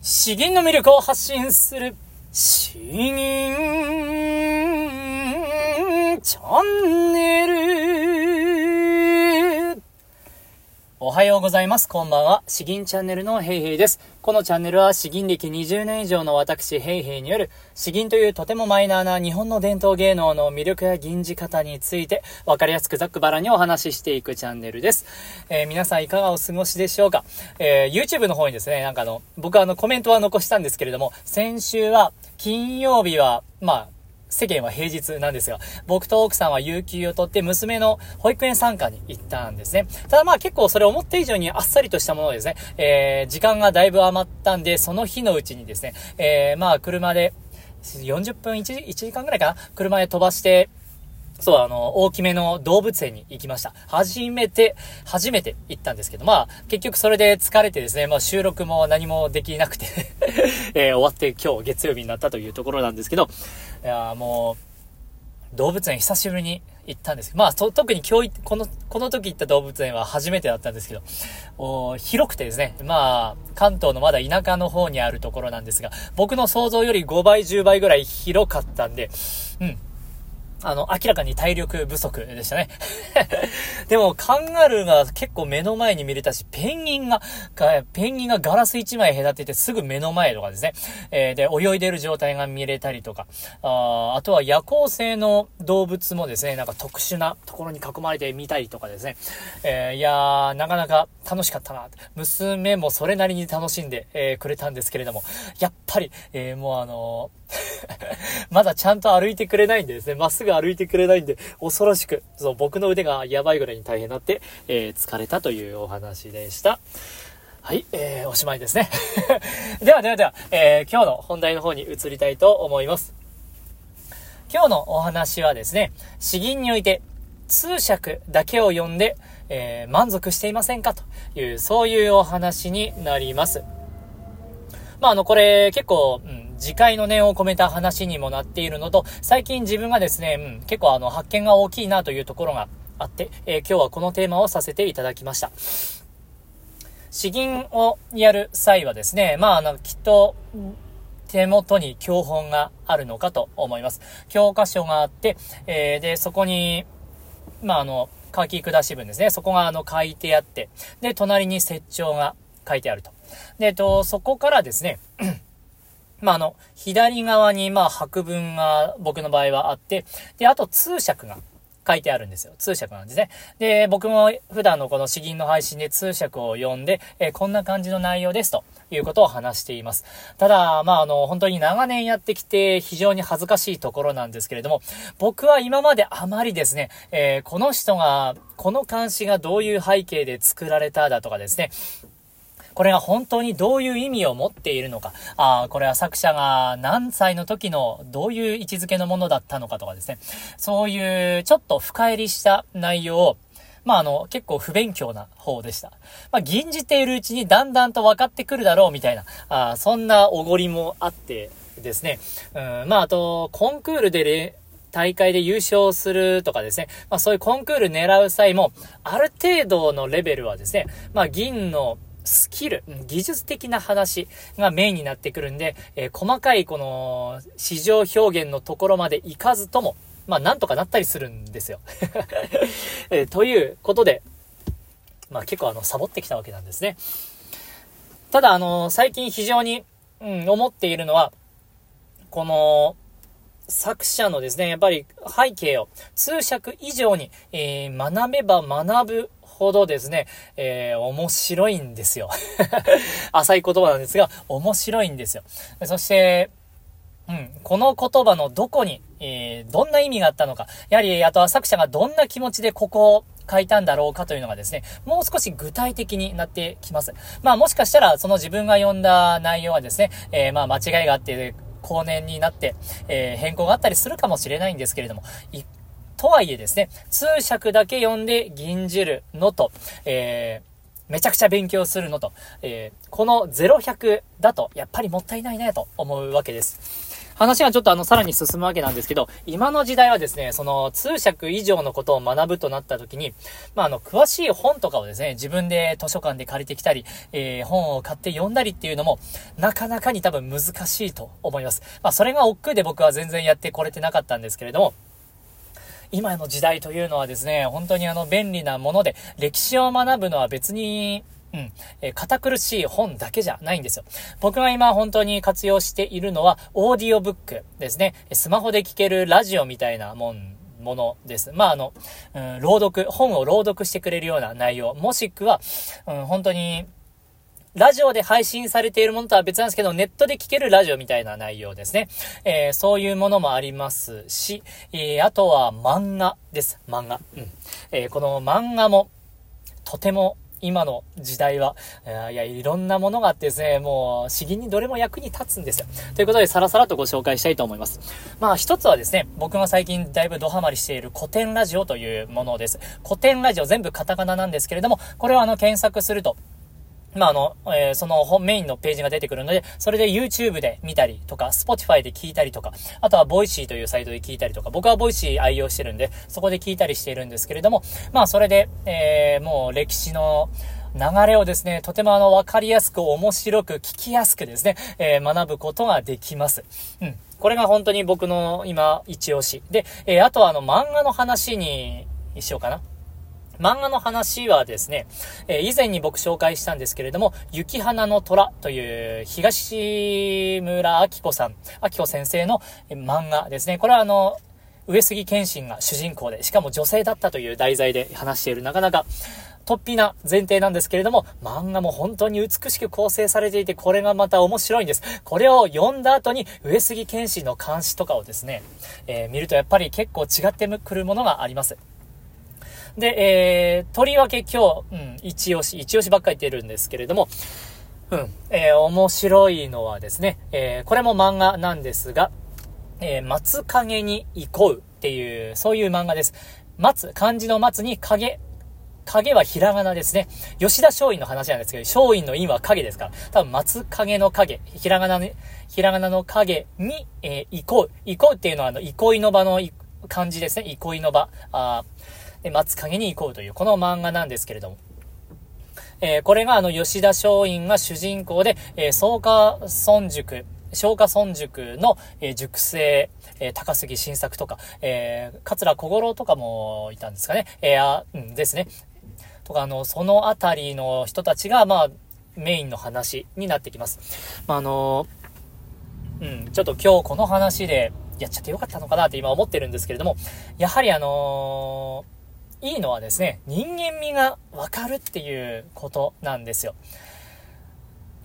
詩吟の魅力を発信する、詩吟チャンネル。おはようございます。こんばんは。詩吟チャンネルのヘイヘイです。このチャンネルは詩吟歴20年以上の私ヘイヘイによる詩吟というとてもマイナーな日本の伝統芸能の魅力や吟じ方についてわかりやすくざっくばらにお話ししていくチャンネルです。えー、皆さんいかがお過ごしでしょうか？えー、YouTube の方にですね、なんかあの、僕はあのコメントは残したんですけれども、先週は金曜日は、まあ、世間は平日なんですが、僕と奥さんは有給を取って娘の保育園参加に行ったんですね。ただまあ結構それ思った以上にあっさりとしたものですね。えー、時間がだいぶ余ったんで、その日のうちにですね、えー、まあ車で、40分1、1時間ぐらいかな？車で飛ばして、そう、あの、大きめの動物園に行きました。初めて、初めて行ったんですけど、まあ、結局それで疲れてですね、まあ収録も何もできなくて えー、終わって今日月曜日になったというところなんですけど、いやもう、動物園久しぶりに行ったんですけど、まあ、特に今日、この、この時行った動物園は初めてだったんですけど、お広くてですね、まあ、関東のまだ田舎の方にあるところなんですが、僕の想像より5倍、10倍ぐらい広かったんで、うん、あの、明らかに体力不足でしたね。でも、カンガルーが結構目の前に見れたし、ペンギンが、ペンギンがガラス1枚隔ててすぐ目の前とかですね。えー、で、泳いでる状態が見れたりとか、ああとは夜行性の動物もですね、なんか特殊なところに囲まれてみたりとかですね。えー、いやー、なかなか楽しかったな。娘もそれなりに楽しんで、えー、くれたんですけれども、やっぱり、えー、もうあの まだちゃんと歩いてくれないんでですね、まっすぐ歩いてくれないんで、恐ろしく、そう、僕の腕がやばいぐらいに大変になって、えー、疲れたというお話でした。はい、えー、おしまいですね。ではではでは、えー、今日の本題の方に移りたいと思います。今日のお話はですね、詩吟において、通釈だけを読んで、えー、満足していませんかという、そういうお話になります。まあ、あの、これ、結構、うん、次回の念を込めた話にもなっているのと、最近自分がですね、うん、結構あの、発見が大きいなというところがあって、えー、今日はこのテーマをさせていただきました。詩吟をやる際はですね、まあ、あの、きっと、手元に教本があるのかと思います。教科書があって、えー、で、そこに、まあ、あの、書き下し文ですね。そこがあの書いてあって、で、隣に説帳が書いてあると。で、と、そこからですね、まあ、あの、左側に、まあ、白文が僕の場合はあって、で、あと通訳が書いてあるんですよ。通訳なんですね。で、僕も普段のこの詩吟の配信で通訳を読んで、えー、こんな感じの内容ですということを話しています。ただ、まあ、あの、本当に長年やってきて非常に恥ずかしいところなんですけれども、僕は今まであまりですね、えー、この人が、この漢詩がどういう背景で作られただとかですね、これが本当にどういう意味を持っているのか、あこれは作者が何歳の時のどういう位置づけのものだったのかとかですね、そういうちょっと深入りした内容をまあ、あの、結構不勉強な方でした。まあ、吟じているうちにだんだんと分かってくるだろうみたいな、あそんなおごりもあってですね。うん、まあ、あと、コンクールで大会で優勝するとかですね、まあそういうコンクール狙う際も、ある程度のレベルはですね、まあ銀のスキル、技術的な話がメインになってくるんで、えー、細かいこの市場表現のところまでいかずとも、まあなんとかなったりするんですよ。えー、ということで、まあ結構あの、サボってきたわけなんですね。ただあの、最近非常に、うん、思っているのは、この、作者のですね、やっぱり背景を通訳以上に、えー、学べば学ぶほどですね、えー、面白いんですよ。浅い言葉なんですが、面白いんですよ。そして、うん、この言葉のどこに、えー、どんな意味があったのか、やはり、あとは作者がどんな気持ちでここを書いたんだろうかというのがですね、もう少し具体的になってきます。まあもしかしたら、その自分が読んだ内容はですね、えー、まあ間違いがあって、後年になって、えー、変更があったりするかもしれないんですけれども、一とはいえですね、通訳だけ読んで吟じるのと、えー、めちゃくちゃ勉強するのと、えー、この0100だと、やっぱりもったいないねと思うわけです。話がちょっとあの、さらに進むわけなんですけど、今の時代はですね、その、通訳以上のことを学ぶとなった時に、まあ、あの、詳しい本とかをですね、自分で図書館で借りてきたり、えー、本を買って読んだりっていうのも、なかなかに多分難しいと思います。まあ、それが億劫で僕は全然やってこれてなかったんですけれども、今の時代というのはですね、本当にあの便利なもので、歴史を学ぶのは別に、うん。えー、堅苦しい本だけじゃないんですよ。僕が今本当に活用しているのは、オーディオブックですね。スマホで聴けるラジオみたいなもん、ものです。まあ、あの、うん、朗読、本を朗読してくれるような内容、もしくは、うん、本当に、ラジオで配信されているものとは別なんですけど、ネットで聞けるラジオみたいな内容ですね。えー、そういうものもありますし、えー、あとは漫画です。漫画。うん。えー、この漫画も、とても今の時代は、いや、いろんなものがあってですね、もう、詩吟にどれも役に立つんですよ。ということで、さらさらとご紹介したいと思います。まあ、一つはですね、僕が最近だいぶドハマりしている古典ラジオというものです。古典ラジオ全部カタカナなんですけれども、これをあの、検索すると、まあ、あの、えー、そのメインのページが出てくるので、それで YouTube で見たりとか、Spotify で聞いたりとか、あとは Voicy というサイトで聞いたりとか、僕は Voicy 愛用してるんで、そこで聞いたりしているんですけれども、まあ、それで、えー、もう歴史の、流れをですね、とてもあの、わかりやすく、面白く、聞きやすくですね、えー、学ぶことができます。うん。これが本当に僕の今、一押し。で、えー、あとはあの、漫画の話にしようかな。漫画の話はですね、え、以前に僕紹介したんですけれども、雪花の虎という東村明子さん、明子先生の漫画ですね。これはあの、上杉謙信が主人公で、しかも女性だったという題材で話している、なかなか、突飛な前提なんですけれども、漫画も本当に美しく構成されていて、これがまた面白いんです。これを読んだ後に、上杉謙信の監視とかをですね、えー、見るとやっぱり結構違ってくるものがあります。で、えー、とりわけ今日、うん、一押し、一押しばっかり言ってるんですけれども、うん、えー、面白いのはですね、えー、これも漫画なんですが、えー、松影に行こうっていう、そういう漫画です。松、漢字の松に影、影はひらがなですね。吉田松陰の話なんですけど、松陰の陰は影ですから、多分松影の影、ひらがなね、ひらがなの影に、えー、行こう。行こうっていうのは、あの、憩いの場の漢字ですね。憩いの場。あで、松影に行こうという、この漫画なんですけれども。えー、これがあの、吉田松陰が主人公で、えー、草加村塾、松下村塾の、えー、塾生、えー、高杉晋作とか、えー、桂小五郎とかもいたんですかね。えー、あ、うんですね。とか、あの、そのあたりの人たちが、まあ、メインの話になってきます。まあ、あの、うん、ちょっと今日この話でやっちゃってよかったのかなって今思ってるんですけれども、やはりあのーいいのはですね、人間味がわかるっていうことなんですよ。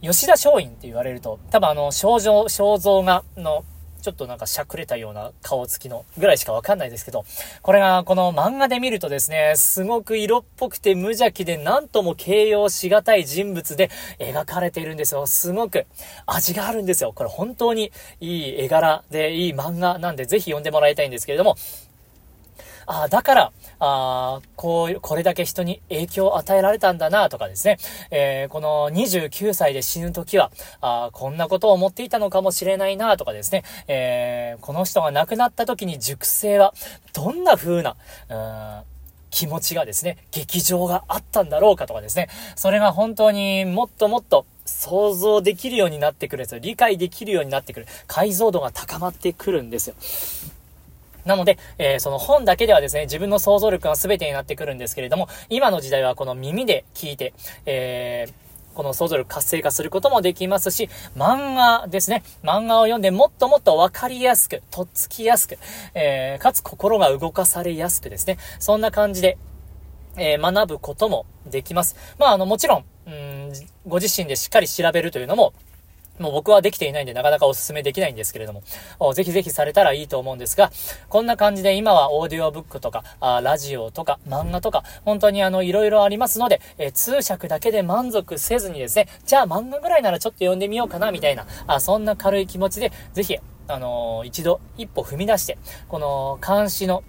吉田松陰って言われると、多分あの、肖像、肖像画の、ちょっとなんかしゃくれたような顔つきのぐらいしかわかんないですけど、これがこの漫画で見るとですね、すごく色っぽくて無邪気で何とも形容しがたい人物で描かれているんですよ。すごく味があるんですよ。これ本当にいい絵柄でいい漫画なんでぜひ読んでもらいたいんですけれども、ああ、だから、ああ、こう、これだけ人に影響を与えられたんだな、とかですね。えー、この29歳で死ぬ時は、ああこんなことを思っていたのかもしれないな、とかですね。えー、この人が亡くなった時に熟成は、どんな風な、うん気持ちがですね、劇場があったんだろうかとかですね、それが本当にもっともっと想像できるようになってくるんですよ。理解できるようになってくる。解像度が高まってくるんですよ。なので、えー、その本だけではですね、自分の想像力が全てになってくるんですけれども、今の時代はこの耳で聞いて、えーこの想像力活性化することもできますし、漫画ですね。漫画を読んでもっともっとわかりやすく、とっつきやすく、えー、かつ心が動かされやすくですね。そんな感じで、えー、学ぶこともできます。まあ、あの、もちろん、うん、ご自身でしっかり調べるというのも、もう僕はできていないんでなかなかお勧めできないんですけれども、ぜひぜひされたらいいと思うんですが、こんな感じで今はオーディオブックとか、あラジオとか漫画とか、本当にあの、いろいろありますので、え通訳だけで満足せずにですね、じゃあ漫画ぐらいならちょっと読んでみようかな、みたいな、あそんな軽い気持ちで、ぜひ、あのー、一度一歩踏み出して、この監視の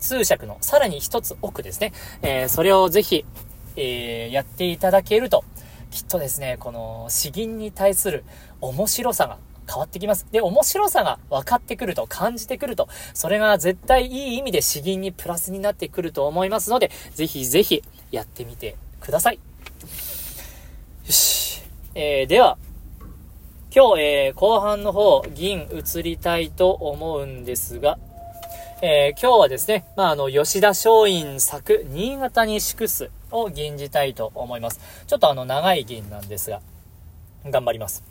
通訳のさらに一つ奥ですね、えー、それをぜひ、え、やっていただけると、きっとですね、この詩吟に対する面白さが変わってきます。で、面白さが分かってくると、感じてくると、それが絶対いい意味で詩吟にプラスになってくると思いますので、ぜひぜひやってみてください。よし。えー、では、今日、えー、後半の方、銀移りたいと思うんですが、えー、今日はですね、まあ、あの、吉田松陰作、新潟に祝すを吟じたいと思います。ちょっとあの、長い銀なんですが、頑張ります。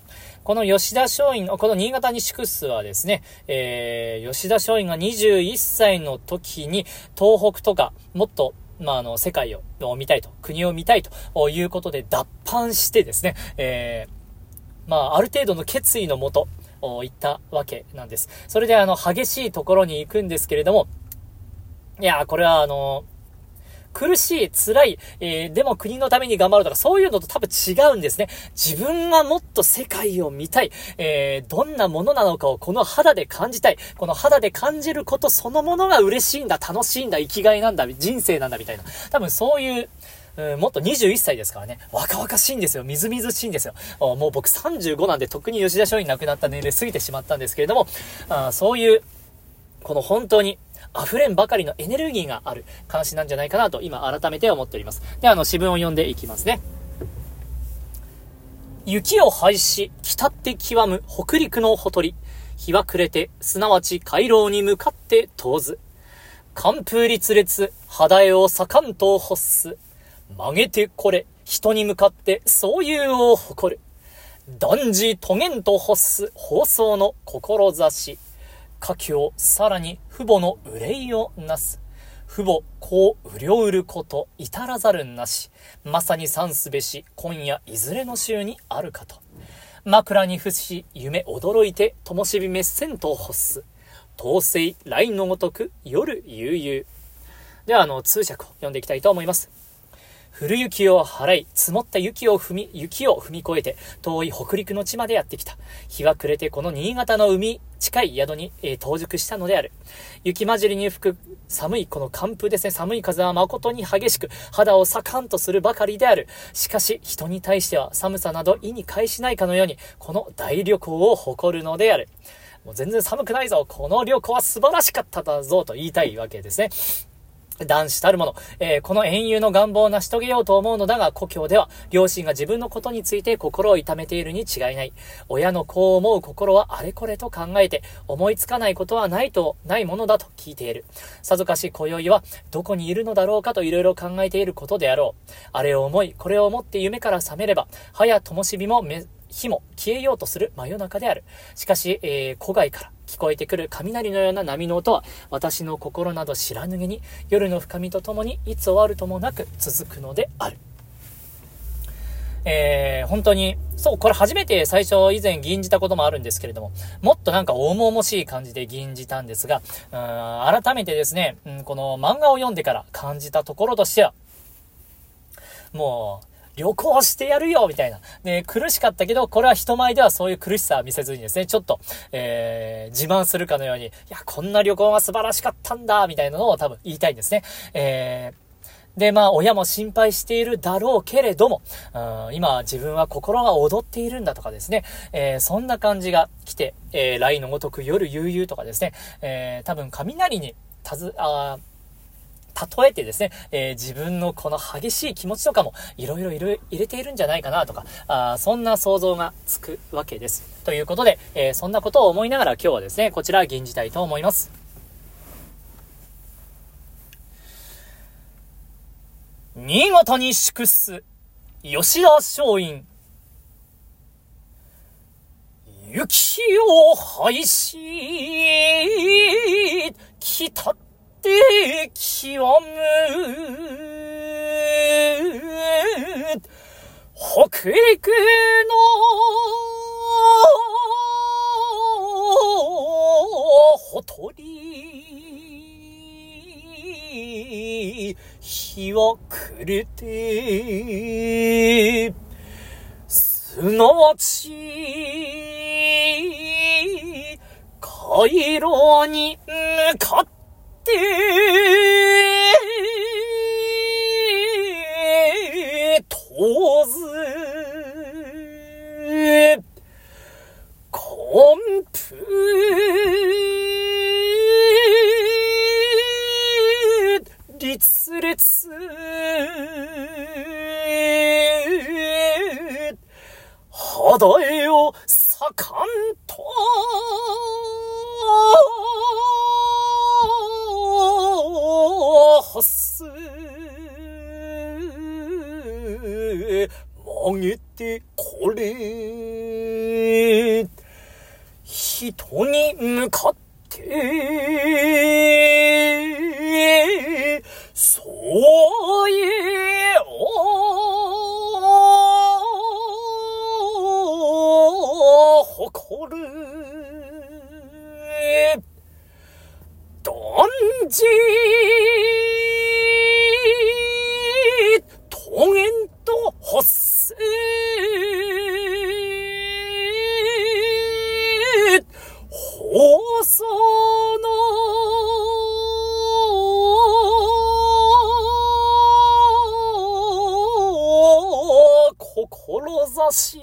この吉田松陰、この新潟に祝すはですね、えー、吉田松陰が21歳の時に、東北とか、もっと、まあ、あの、世界を見たいと、国を見たいということで脱藩してですね、えー、まあ、ある程度の決意のもと、言ったわけなんです。それであの、激しいところに行くんですけれども、いやこれはあの、苦しい、辛い、えー、でも国のために頑張るとか、そういうのと多分違うんですね。自分がもっと世界を見たい、えー、どんなものなのかをこの肌で感じたい。この肌で感じることそのものが嬉しいんだ、楽しいんだ、生きがいなんだ、人生なんだ、みたいな。多分そういう、うん、もっと21歳ですからね、若々しいんですよ。みずみずしいんですよ。もう僕35なんで、特に吉田松陰亡くなった年齢過ぎてしまったんですけれども、あそういう、この本当に、溢れんばかりのエネルギーがある監視なんじゃないかなと今改めて思っております。で、あの、詩文を読んでいきますね。雪を廃し、北って極む北陸のほとり。日は暮れて、すなわち回廊に向かって遠ず。寒風立烈、肌絵を盛んと欲す。曲げてこれ、人に向かってそういうを誇る。断じとげんと欲す放送の志。家境、さらに父母の憂いをなす。父母、こう、うりょうること、至らざるなし。まさに算すべし、今夜いずれの週にあるかと。枕に伏し、夢驚いて、灯火滅せんと欲す。統制、来のごとく、夜悠々。では、あの、通訳を読んでいきたいと思います。降る雪を払い、積もった雪を踏み、雪を踏み越えて、遠い北陸の地までやってきた。日が暮れてこの新潟の海、近い宿に、えー、到熟したのである。雪混じりに吹く寒いこの寒風ですね、寒い風は誠に激しく、肌をサカンとするばかりである。しかし、人に対しては寒さなど意に介しないかのように、この大旅行を誇るのである。もう全然寒くないぞ。この旅行は素晴らしかっただぞ、と言いたいわけですね。男子たるもの、えー、この英雄の願望を成し遂げようと思うのだが、故郷では、両親が自分のことについて心を痛めているに違いない。親の子を思う心はあれこれと考えて、思いつかないことはないと、ないものだと聞いている。さぞかし今宵は、どこにいるのだろうかと色々考えていることであろう。あれを思い、これを思って夢から覚めれば、早灯火も、火も消えようとする真夜中である。しかし、えー、古外から聞こえてくる雷のような波の音は、私の心など知らぬげに、夜の深みとともに、いつ終わるともなく続くのである。えー、本当に、そう、これ初めて最初以前吟じたこともあるんですけれども、もっとなんか重々しい感じで吟じたんですが、うん改めてですね、うん、この漫画を読んでから感じたところとしては、もう、旅行してやるよみたいな。で、苦しかったけど、これは人前ではそういう苦しさは見せずにですね、ちょっと、えー、自慢するかのように、いや、こんな旅行が素晴らしかったんだみたいなのを多分言いたいんですね。えーで、まあ、親も心配しているだろうけれども、うん今、自分は心が踊っているんだとかですね、えー、そんな感じが来て、えー、雷のごとく夜悠々とかですね、えー、多分雷に、たず、あ例えてですね、えー、自分のこの激しい気持ちとかもいろいろ入れているんじゃないかなとか、あそんな想像がつくわけです。ということで、えー、そんなことを思いながら今日はですね、こちら吟じたいと思います。新潟に祝す、吉田松陰。雪を廃し、北って極む北陸のほとり日は暮れて。すなわち回廊に向かって。て、ず、こ音符立列肌絵げてこれ人に向かってそういう誇る。断じ志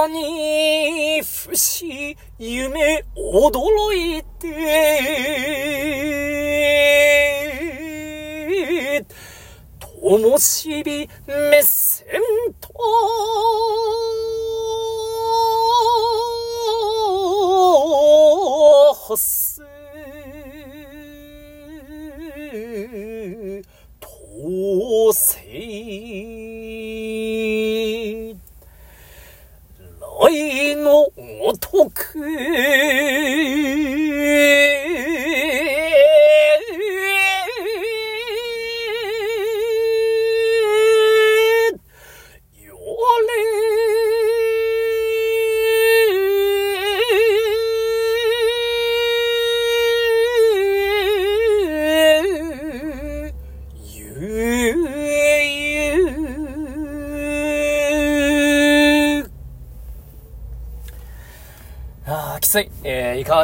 枕に不死夢驚いて灯火目線と発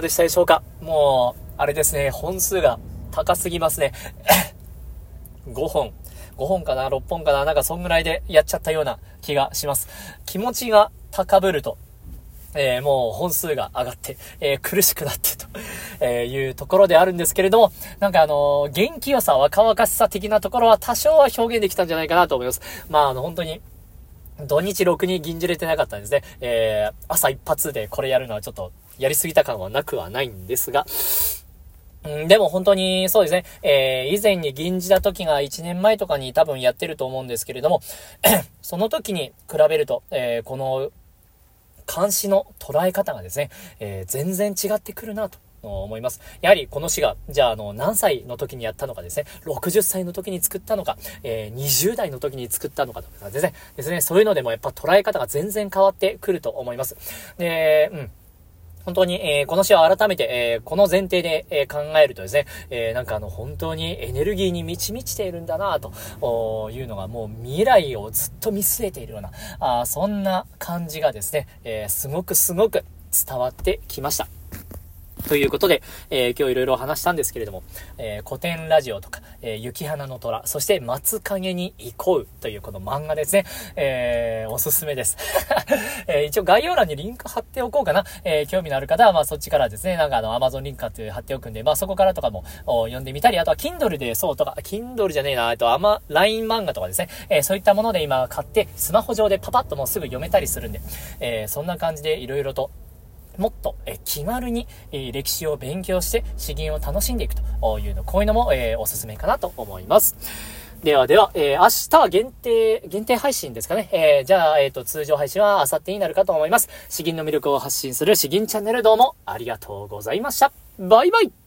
でしたでしょうか？もう、あれですね、本数が高すぎますね。5本。5本かな ?6 本かな？なんかそんぐらいでやっちゃったような気がします。気持ちが高ぶると、えーもう本数が上がって、えー苦しくなってと、えーいうところであるんですけれども、なんかあの元気良さ、若々しさ的なところは多少は表現できたんじゃないかなと思います。まああの本当に、土日ろくに銀じれてなかったんですね。えー、朝一発でこれやるのはちょっとやりすぎた感はなくはないんですが、ん、でも本当にそうですね、えー、以前に銀じた時が1年前とかに多分やってると思うんですけれども、その時に比べると、えー、この監視の捉え方がですね、えー全然違ってくるなと。思います。やはりこの詩が、じゃあ、あの、何歳の時にやったのかですね、60歳の時に作ったのか、え20代の時に作ったのかとかですね、ですね、そういうのでもやっぱ捉え方が全然変わってくると思います。で、うん。本当に、えーこの詩を改めて、えーこの前提で、えー考えるとですね、えなんかあの、本当にエネルギーに満ち満ちているんだなというのがもう未来をずっと見据えているような、あそんな感じがですね、えすごくすごく伝わってきました。ということで、えー今日いろいろ話したんですけれども、えー古典ラジオとか、えー、雪花の虎、そして松影に行こうというこの漫画ですね。えー、おすすめです。えー、一応概要欄にリンク貼っておこうかな。えー、興味のある方は、まあそっちからですね、なんかあの、Amazon リンク貼って貼っておくんで、まあそこからとかも読んでみたり、あとは Kindle でそうとか、Kindle じゃねえな、えっと、あま、LINE 漫画とかですね、えー、そういったもので今買って、スマホ上でパパッともうすぐ読めたりするんで、えー、そんな感じで色々ともっと、え気軽に、え歴史を勉強して詩吟を楽しんでいくというの、こういうのも、えおすすめかなと思います。ではでは、えー、明日限定、限定配信ですかね。えー、じゃあ、えっ、ー、と、通常配信は明後日になるかと思います。詩吟の魅力を発信する詩吟チャンネルどうもありがとうございました。バイバイ